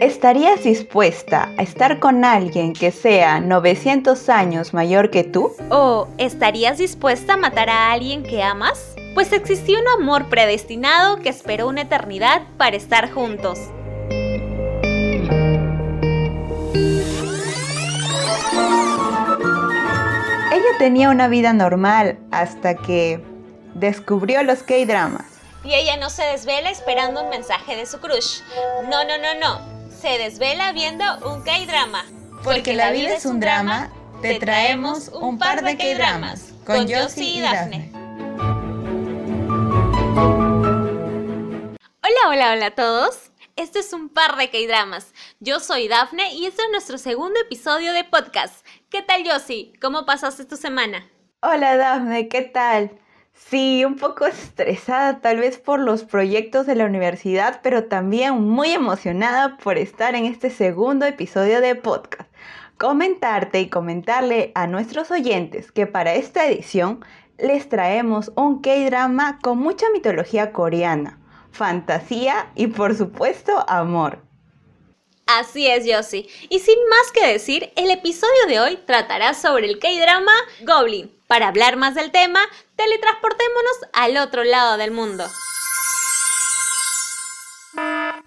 ¿Estarías dispuesta a estar con alguien que sea 900 años mayor que tú? ¿O estarías dispuesta a matar a alguien que amas? Pues existió un amor predestinado que esperó una eternidad para estar juntos. Ella tenía una vida normal hasta que descubrió los K-dramas. Y ella no se desvela esperando un mensaje de su crush. No, no, no, no se desvela viendo un K-drama. Porque, la vida es un drama, te traemos un par de K-dramas con Josie y Daphne. Hola, hola, hola a todos. Esto es un par de K-dramas. Yo soy Daphne y este es nuestro segundo episodio de podcast. ¿Qué tal, Josie? ¿Cómo pasaste tu semana? Hola, Daphne, ¿qué tal? Sí, un poco estresada tal vez por los proyectos de la universidad, pero también muy emocionada por estar en este segundo episodio de podcast. Comentarte y comentarle a nuestros oyentes que para esta edición les traemos un K-drama con mucha mitología coreana, fantasía y por supuesto amor. Así es, Yossi. Y sin más que decir, el episodio de hoy tratará sobre el K-drama Goblin. Para hablar más del tema, teletransportémonos al otro lado del mundo.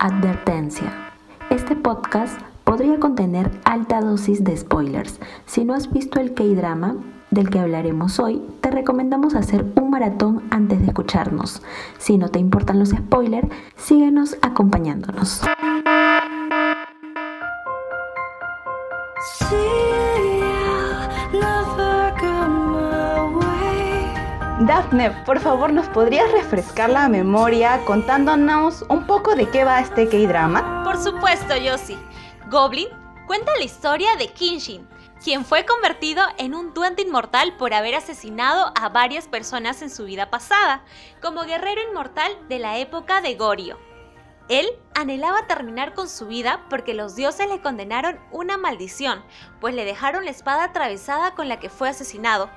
Advertencia. Este podcast podría contener alta dosis de spoilers. Si no has visto el K-drama del que hablaremos hoy, te recomendamos hacer un maratón antes de escucharnos. Si no te importan los spoilers, síguenos acompañándonos. Daphne, por favor, ¿nos podrías refrescar la memoria contándonos un poco de qué va este K-drama? Por supuesto, Yossi. Goblin cuenta la historia de Kinshin, quien fue convertido en un duende inmortal por haber asesinado a varias personas en su vida pasada, como guerrero inmortal de la época de Goryeo. Él anhelaba terminar con su vida porque los dioses le condenaron una maldición, pues le dejaron la espada atravesada con la que fue asesinado.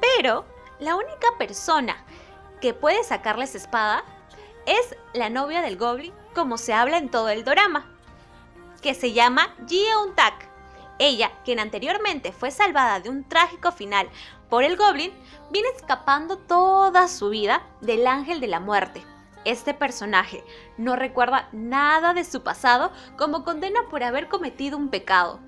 Pero la única persona que puede sacarle esa espada es la novia del Goblin, como se habla en todo el drama, que se llama Jeon. Ella, quien anteriormente fue salvada de un trágico final por el Goblin, viene escapando toda su vida del ángel de la muerte. Este personaje no recuerda nada de su pasado como condena por haber cometido un pecado.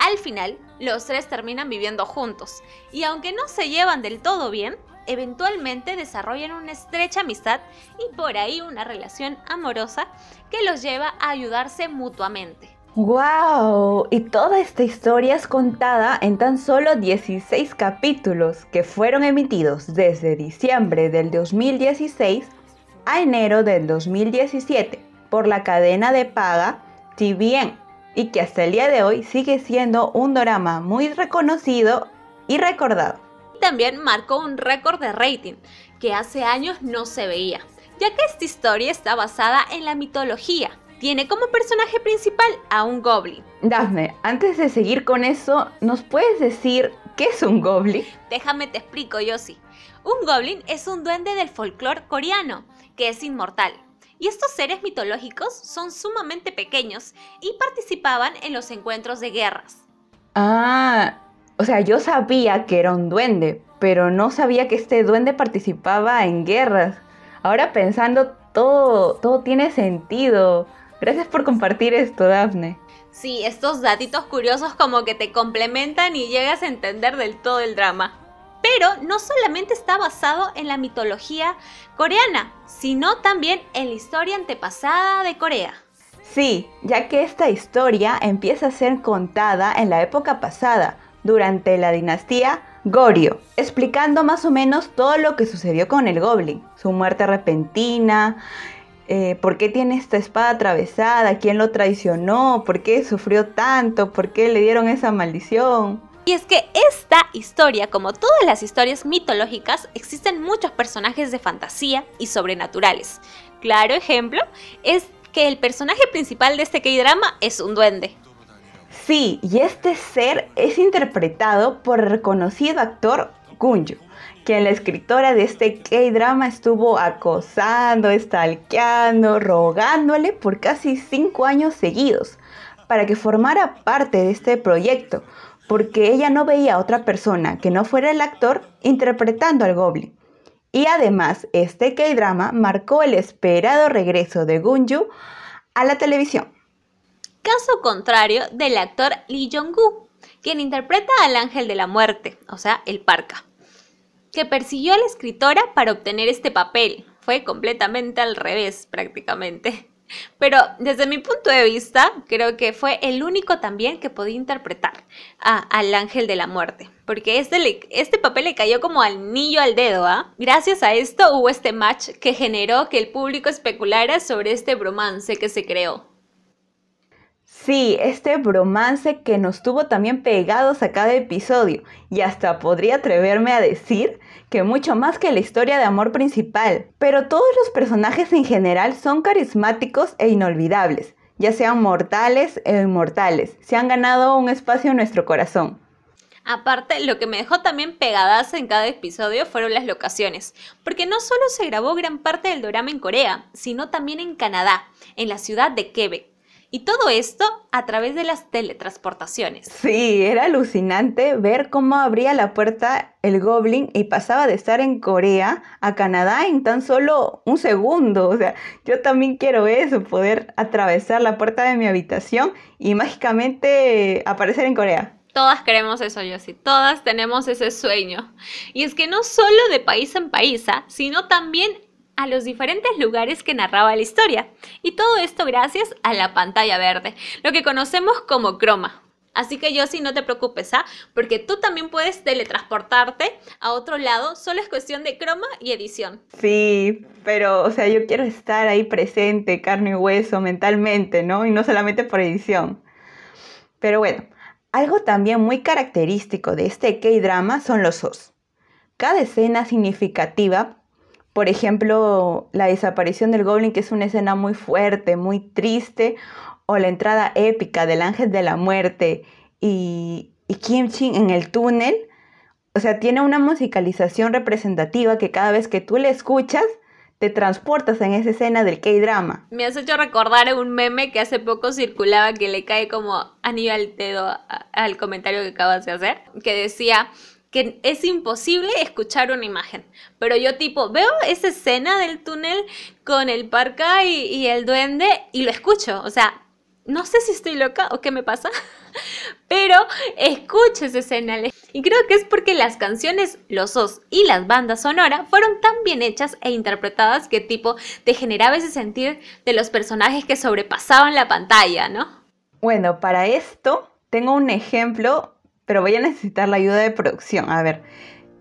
Al final, los tres terminan viviendo juntos, y aunque no se llevan del todo bien, eventualmente desarrollan una estrecha amistad y por ahí una relación amorosa que los lleva a ayudarse mutuamente. ¡Wow! Y toda esta historia es contada en tan solo 16 capítulos que fueron emitidos desde diciembre del 2016 a enero del 2017 por la cadena de paga TVN y que hasta el día de hoy sigue siendo un drama muy reconocido y recordado. También marcó un récord de rating que hace años no se veía, ya que esta historia está basada en la mitología. Tiene como personaje principal a un goblin. Daphne, antes de seguir con eso, ¿nos puedes decir qué es un goblin? Déjame te explico, Yossi. Un goblin es un duende del folclore coreano, que es inmortal, y estos seres mitológicos son sumamente pequeños y participaban en los encuentros de guerras. Ah, o sea, yo sabía que era un duende, pero no sabía que este duende participaba en guerras. Ahora pensando, todo, todo tiene sentido. Gracias por compartir esto, Daphne. Sí, estos datitos curiosos como que te complementan y llegas a entender del todo el drama. Pero no solamente está basado en la mitología coreana, sino también en la historia antepasada de Corea. Sí, ya que esta historia empieza a ser contada en la época pasada, durante la dinastía Goryeo, explicando más o menos todo lo que sucedió con el Goblin, su muerte repentina, eh, por qué tiene esta espada atravesada, quién lo traicionó, por qué sufrió tanto, por qué le dieron esa maldición. Y es que esta historia, como todas las historias mitológicas, existen muchos personajes de fantasía y sobrenaturales. Claro ejemplo es que el personaje principal de este K-drama es un duende. Sí, y este ser es interpretado por el reconocido actor Gunjo, quien la escritora de este K-drama estuvo acosando, estalqueando, rogándole por casi cinco años seguidos para que formara parte de este proyecto, porque ella no veía a otra persona que no fuera el actor interpretando al Goblin. Y además, este K-drama marcó el esperado regreso de Gunju a la televisión. Caso contrario del actor Lee Jong-gu, quien interpreta al ángel de la muerte, o sea, el Parka, que persiguió a la escritora para obtener este papel. Fue completamente al revés, prácticamente. Pero desde mi punto de vista, creo que fue el único también que podía interpretar al ángel de la muerte. Porque este, este papel le cayó como anillo al dedo, ¿ah? Gracias a esto hubo este match que generó que el público especulara sobre este bromance que se creó. Sí, este bromance que nos tuvo también pegados a cada episodio y hasta podría atreverme a decir que mucho más que la historia de amor principal. Pero todos los personajes en general son carismáticos e inolvidables, ya sean mortales e inmortales, se han ganado un espacio en nuestro corazón. Aparte, lo que me dejó también pegadas en cada episodio fueron las locaciones, porque no solo se grabó gran parte del drama en Corea, sino también en Canadá, en la ciudad de Quebec. Y todo esto a través de las teletransportaciones. Sí, era alucinante ver cómo abría la puerta el Goblin y pasaba de estar en Corea a Canadá en tan solo un segundo. O sea, yo también quiero eso, poder atravesar la puerta de mi habitación y mágicamente aparecer en Corea. Todas queremos eso, sí. Todas tenemos ese sueño. Y es que no solo de país en país, sino también a los diferentes lugares que narraba la historia. Y todo esto gracias a la pantalla verde, lo que conocemos como croma. Así que yo sí no te preocupes, ¿ah? Porque tú también puedes teletransportarte a otro lado, solo es cuestión de croma y edición. Sí, pero, o sea, yo quiero estar ahí presente, carne y hueso, mentalmente, ¿no? Y no solamente por edición. Pero bueno, algo también muy característico de este K-drama son los os. Cada escena significativa por ejemplo, la desaparición del Goblin, que es una escena muy fuerte, muy triste, o la entrada épica del Ángel de la Muerte y, y Kim Chin en el túnel. O sea, tiene una musicalización representativa que cada vez que tú la escuchas, te transportas en esa escena del K-drama. Me has hecho recordar un meme que hace poco circulaba que le cae como anillo al dedo al comentario que acabas de hacer, que decía, que es imposible escuchar una imagen. Pero yo tipo, veo esa escena del túnel con el parca y, el duende y lo escucho. O sea, no sé si estoy loca o qué me pasa, pero escucho esa escena. Y creo que es porque las canciones, los os y las bandas sonoras fueron tan bien hechas e interpretadas que tipo te generaba ese sentir de los personajes que sobrepasaban la pantalla, ¿no? Bueno, para esto tengo un ejemplo pero voy a necesitar la ayuda de producción. A ver,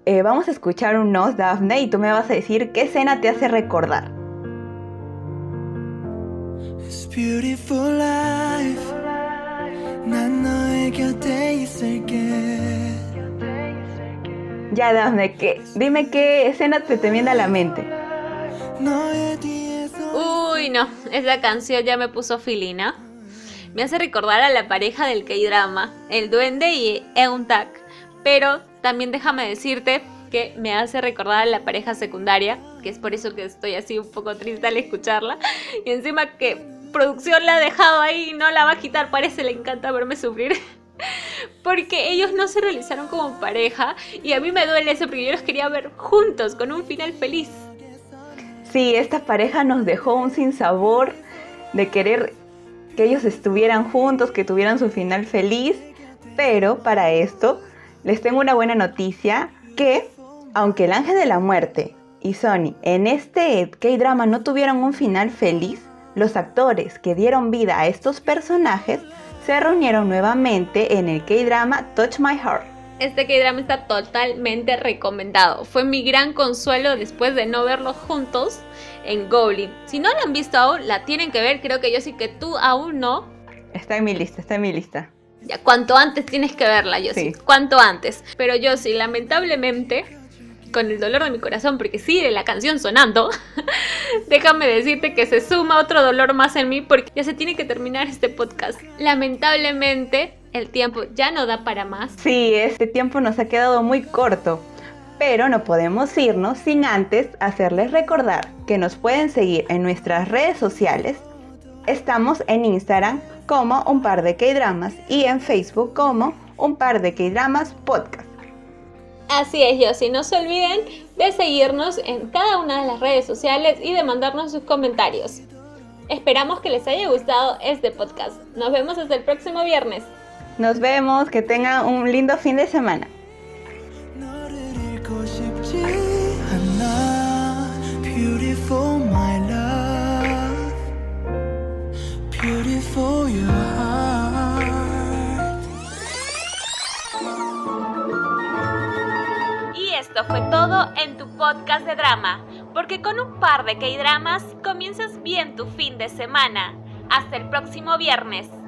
eh, vamos a escuchar un nos, Daphne, y tú me vas a decir qué escena te hace recordar. Ya, Daphne, ¿qué? dime qué escena te, te viene a la mente. Uy, no, esa canción ya me puso filina me hace recordar a la pareja del K-drama, el duende y Euntak. Pero también déjame decirte que me hace recordar a la pareja secundaria, que es por eso que estoy así un poco triste al escucharla. Y encima que producción la ha dejado ahí y no la va a quitar, parece le encanta verme sufrir. Porque ellos no se realizaron como pareja y a mí me duele eso porque yo los quería ver juntos, con un final feliz. Sí, esta pareja nos dejó un sinsabor de querer que ellos estuvieran juntos, que tuvieran su final feliz, pero para esto les tengo una buena noticia, que aunque el ángel de la muerte y Sony en este K-drama no tuvieron un final feliz, los actores que dieron vida a estos personajes se reunieron nuevamente en el K-drama Touch My Heart. Este K-drama está totalmente recomendado. Fue mi gran consuelo después de no verlos juntos en Goblin. Si no la han visto aún, la tienen que ver. Creo que yo sí que tú aún no. Está en mi lista, está en mi lista. Ya, cuanto antes tienes que verla, yo sí. Cuanto antes. Pero yo sí, lamentablemente, con el dolor de mi corazón, porque sigue la canción sonando, déjame decirte que se suma otro dolor más en mí porque ya se tiene que terminar este podcast. Lamentablemente, el tiempo ya no da para más. Sí, este tiempo nos ha quedado muy corto. Pero no podemos irnos sin antes hacerles recordar que nos pueden seguir en nuestras redes sociales. Estamos en Instagram como un par de K-Dramas y en Facebook como un par de K-Dramas podcast. Así es, Yossi. No se olviden de seguirnos en cada una de las redes sociales y de mandarnos sus comentarios. Esperamos que les haya gustado este podcast. Nos vemos hasta el próximo viernes. Nos vemos, que tengan un lindo fin de semana. Y esto fue todo en tu podcast de drama, porque con un par de K-dramas comienzas bien tu fin de semana. Hasta el próximo viernes.